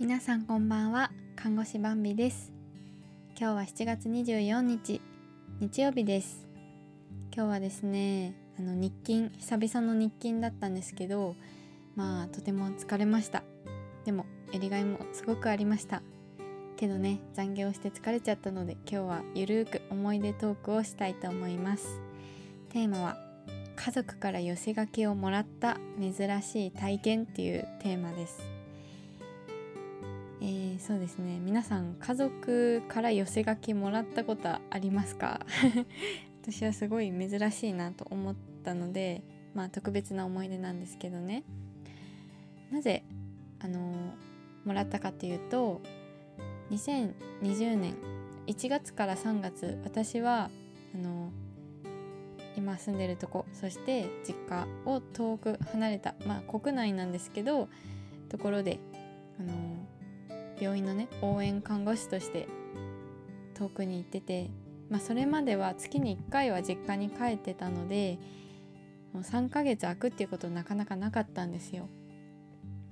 皆さんこんばんは。看護師バンビです。今日は7月24日日曜日です。今日はですねあの日勤久々の日勤だったんですけどまあとても疲れました。でもやりがいもすごくありました。けどね残業して疲れちゃったので今日はゆるーく思い出トークをしたいと思います。テーマは家族から寄せ書きをもらった珍しい体験っていうテーマです。えー、そうですね。皆さん家族から寄せ書きもらったことありますか？私はすごい珍しいなと思ったのでまあ特別な思い出なんですけどね。なぜあのもらったかっていうと2020年1月から3月私はあの今住んでるとこそして実家を遠く離れたまあ国内なんですけどところであの病院のね応援看護師として遠くに行ってて、まあ、それまでは月に1回は実家に帰ってたのでもう3ヶ月空くっていうことなかなかなかったんですよ。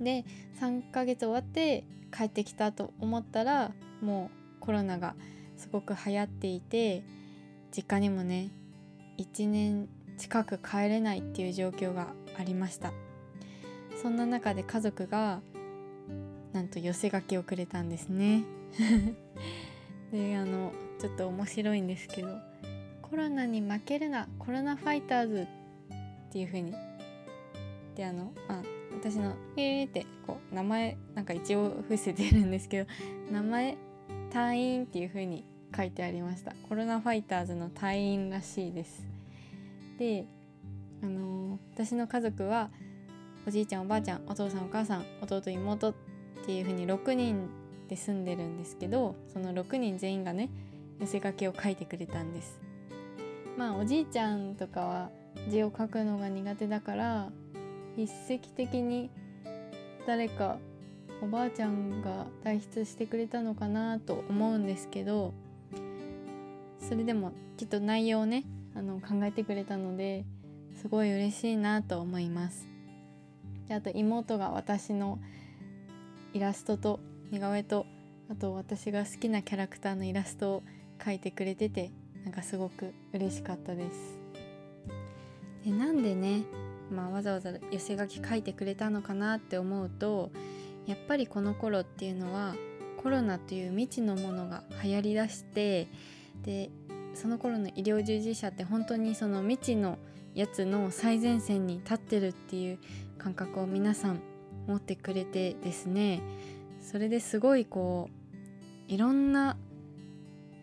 で3ヶ月終わって帰ってきたと思ったらもうコロナがすごく流行っていて実家にもね1年近く帰れないっていう状況がありましたそんな中で家族がなんと寄せ書きをくれたんですね。であのちょっと面白いんですけど「コロナに負けるなコロナファイターズ」っていう風にであのあ私の「えー」ってこう名前なんか一応伏せてるんですけど名前隊員っていう風に書いてありました。コロナファイターズの隊員らしいです。であのー、私の家族はおじいちゃんおばあちゃんお父さんお母さん弟妹っていう風に6人で住んでるんですけどその6人全員がね寄せ書きを書いてくれたんです。まあおじいちゃんとかは字を書くのが苦手だから一石的に誰かおばあちゃんが代筆してくれたのかなと思うんですけどそれでもきっと内容をねあの考えてくれたのですごい嬉しいなと思います。であと妹が私のイラストと似顔絵とあと私が好きなキャラクターのイラストを描いてくれててなんかすごく嬉しかったです。でなんでねまあ、わざわざ寄せ書き書いてくれたのかなって思うとやっぱりこの頃っていうのはコロナという未知のものが流行りだしてでその頃の医療従事者って本当にその未知のやつの最前線に立ってるっていう感覚を皆さん持ってくれてですねそれですごいこういろんな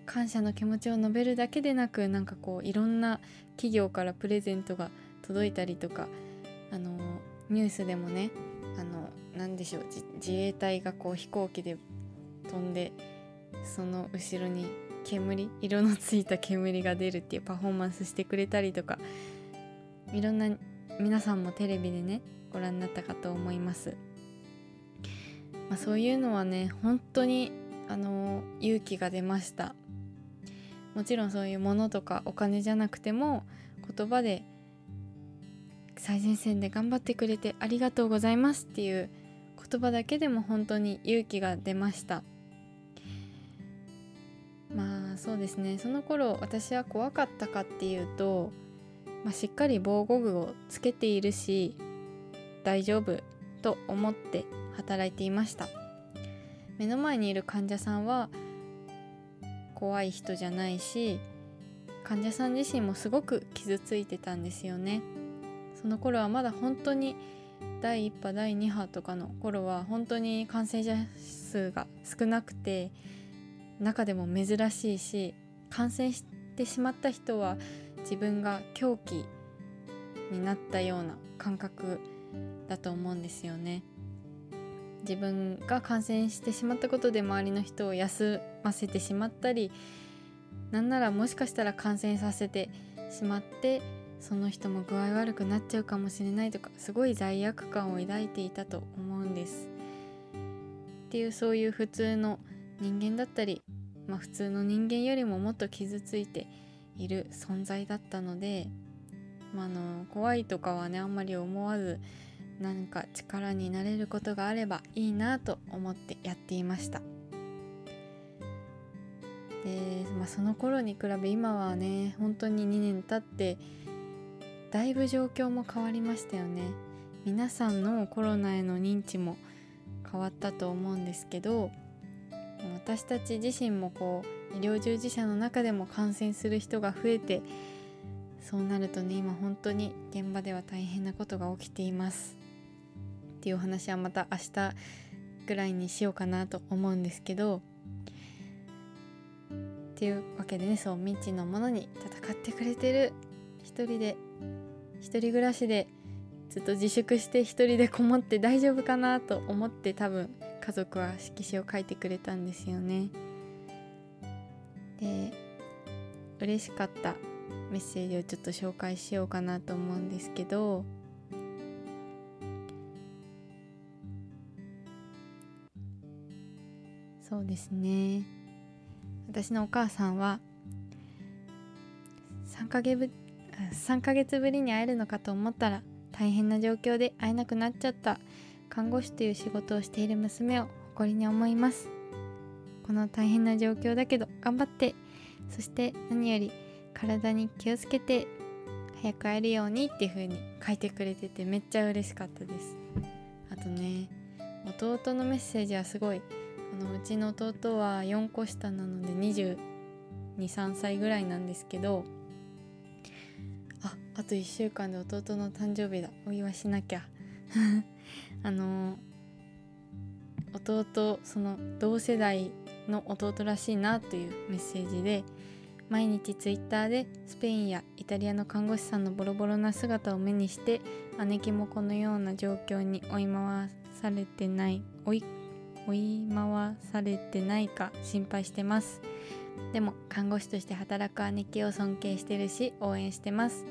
感謝の気持ちを述べるだけでなくなんかこういろんな企業からプレゼントが届いたりとかあのニュースでもねあの何でしょう自衛隊がこう飛行機で飛んでその後ろに煙色のついた煙が出るっていうパフォーマンスしてくれたりとかいろんな皆さんもテレビでねご覧になったかと思います、まあ、そういうのはね本当にあの勇気が出ました。もちろんそういうものとかお金じゃなくても言葉で最前線で頑張ってくれてありがとうございますっていう言葉だけでも本当に勇気が出ました。まあそうですね。その頃私は怖かったかっていうと、まあ、しっかり防護具をつけているし大丈夫と思って働いていました目の前にいる患者さんは怖い人じゃないし患者さん自身もすごく傷ついてたんですよね。その頃はまだ本当に第1波第2波とかの頃は本当に感染者数が少なくて中でも珍しいし感染してしまった人は自分が狂気になったような感覚だと思うんですよね。自分が感染してしまったことで周りの人を休ませてしまったりなんならもしかしたら感染させてしまってその人も具合悪くなっちゃうかもしれないとかすごい罪悪感を抱いていたと思うんです。っていうそういう普通の人間だったり、まあ、普通の人間よりももっと傷ついている存在だったので、まあ、の怖いとかはねあんまり思わずなんか力になれることがあればいいなと思ってやっていました。で、まあ、その頃に比べ今はね本当に2年経ってだいぶ状況も変わりましたよね。皆さんのコロナへの認知も変わったと思うんですけど私たち自身もこう医療従事者の中でも感染する人が増えてそうなるとね今本当に現場では大変なことが起きています。っていうお話はまた明日ぐらいにしようかなと思うんですけど。っていうわけでねそう未知のものに戦ってくれてる一人で一人暮らしでずっと自粛して一人でこもって大丈夫かなと思って多分家族は色紙を書いてくれたんですよね。で嬉しかった。メッセージをちょっと紹介しようかなと思うんですけど。そうですね。私のお母さんは3ヶ月ぶ ,3 ヶ月ぶりに会えるのかと思ったら大変な状況で会えなくなっちゃった。看護師という仕事をしている娘を誇りに思います。この大変な状況だけど頑張って。そして何より体に気をつけて早く会えるようにっていう風に書いてくれててめっちゃ嬉しかったです。あとね弟のメッセージはすごいあのうちの弟は4個下なので223歳ぐらいなんですけどああと1週間で弟の誕生日だ。お祝いしなきゃ。あの弟その同世代の弟らしいなというメッセージで毎日ツイッターでスペインやイタリアの看護師さんのボロボロな姿を目にして姉貴もこのような状況に追い回されてない追い回されてないか心配してます。でも看護師として働く姉貴を尊敬してるし応援してます。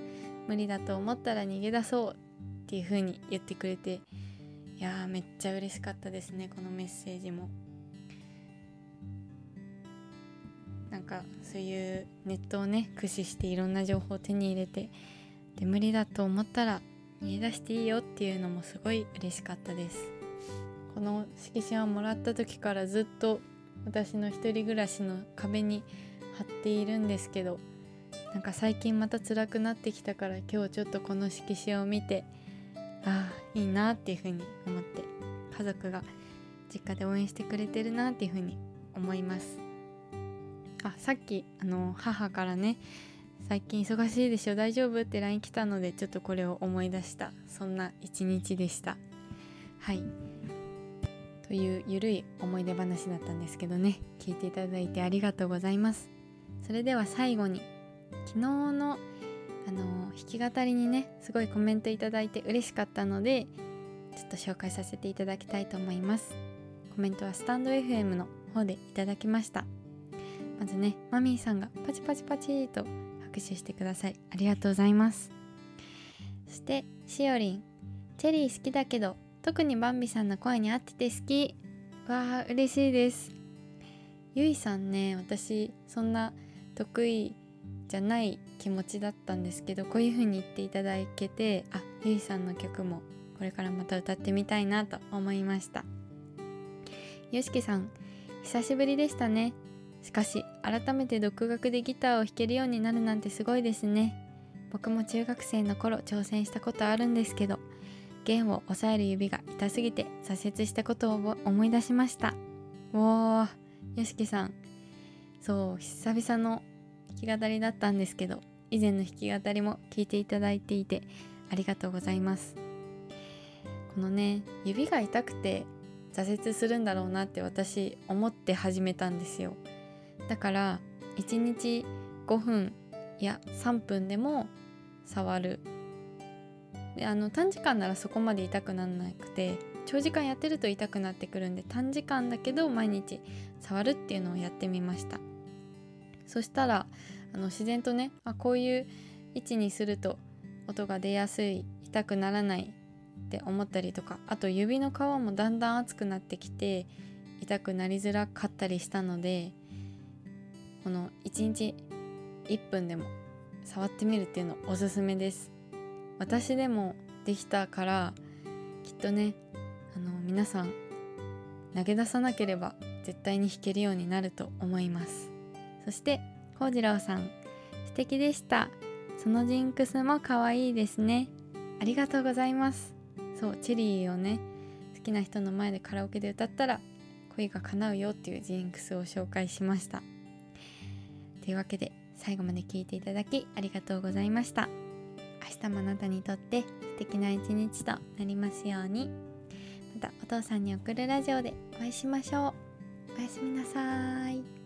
無理だと思ったら逃げ出そうっていう風に言ってくれていやーめっちゃ嬉しかったですねこのメッセージも。かそういうネットをね駆使していろんな情報を手に入れてで無理だと思ったら逃げ出していいよっていうのもすごい嬉しかったです。この色紙をもらった時からずっと私の一人暮らしの壁に貼っているんですけどなんか最近また辛くなってきたから今日ちょっとこの色紙を見てああいいなっていうふうに思って家族が実家で応援してくれてるなっていうふうに思います。あさっきあの母からね最近忙しいでしょ大丈夫って LINE 来たのでちょっとこれを思い出した。そんな一日でした。はい。というゆるい思い出話だったんですけどね。聞いていただいてありがとうございます。それでは最後に昨日のあの弾き語りにねすごいコメントいただいて嬉しかったのでちょっと紹介させていただきたいと思います。コメントはスタンド FM の方でいただきました。まずねマミーさんがパチパチパチと拍手してください。ありがとうございます。そしてしおりん。チェリー好きだけど特にバンビさんの声に合ってて好き。わー嬉しいです。ゆいさんね私そんな得意じゃない気持ちだったんですけどこういう風に言っていただけてあゆいさんの曲もこれからまた歌ってみたいなと思いました。よしきさん久しぶりでしたね。しかし改めて独学でギターを弾けるようになるなんてすごいですね。僕も中学生の頃挑戦したことあるんですけど弦を押さえる指が痛すぎて挫折したことを思い出しました。おーよしきさん。そう久々の弾き語りだったんですけど以前の弾き語りも聞いていただいていてありがとうございます。このね指が痛くて挫折するんだろうなって私思って始めたんですよ。だから1日5分や3分でも触る。であの短時間ならそこまで痛くならなくて長時間やってると痛くなってくるんで短時間だけど毎日触るっていうのをやってみました。そしたらあの自然とねあこういう位置にすると音が出やすい痛くならないって思ったりとかあと指の皮もだんだん熱くなってきて痛くなりづらかったりしたのでこの1日1分でも触ってみるっていうのおすすめです。私でもできたからきっとねあの皆さん投げ出さなければ絶対に弾けるようになると思います。そして幸次郎さん素敵でした。そのジンクスも可愛いですね。ありがとうございます。そうチェリーをね好きな人の前でカラオケで歌ったら恋が叶うよっていうジンクスを紹介しました。というわけで最後まで聞いていただきありがとうございました。明日もあなたにとって素敵な一日となりますように。またお父さんに送るラジオでお会いしましょう。おやすみなさい。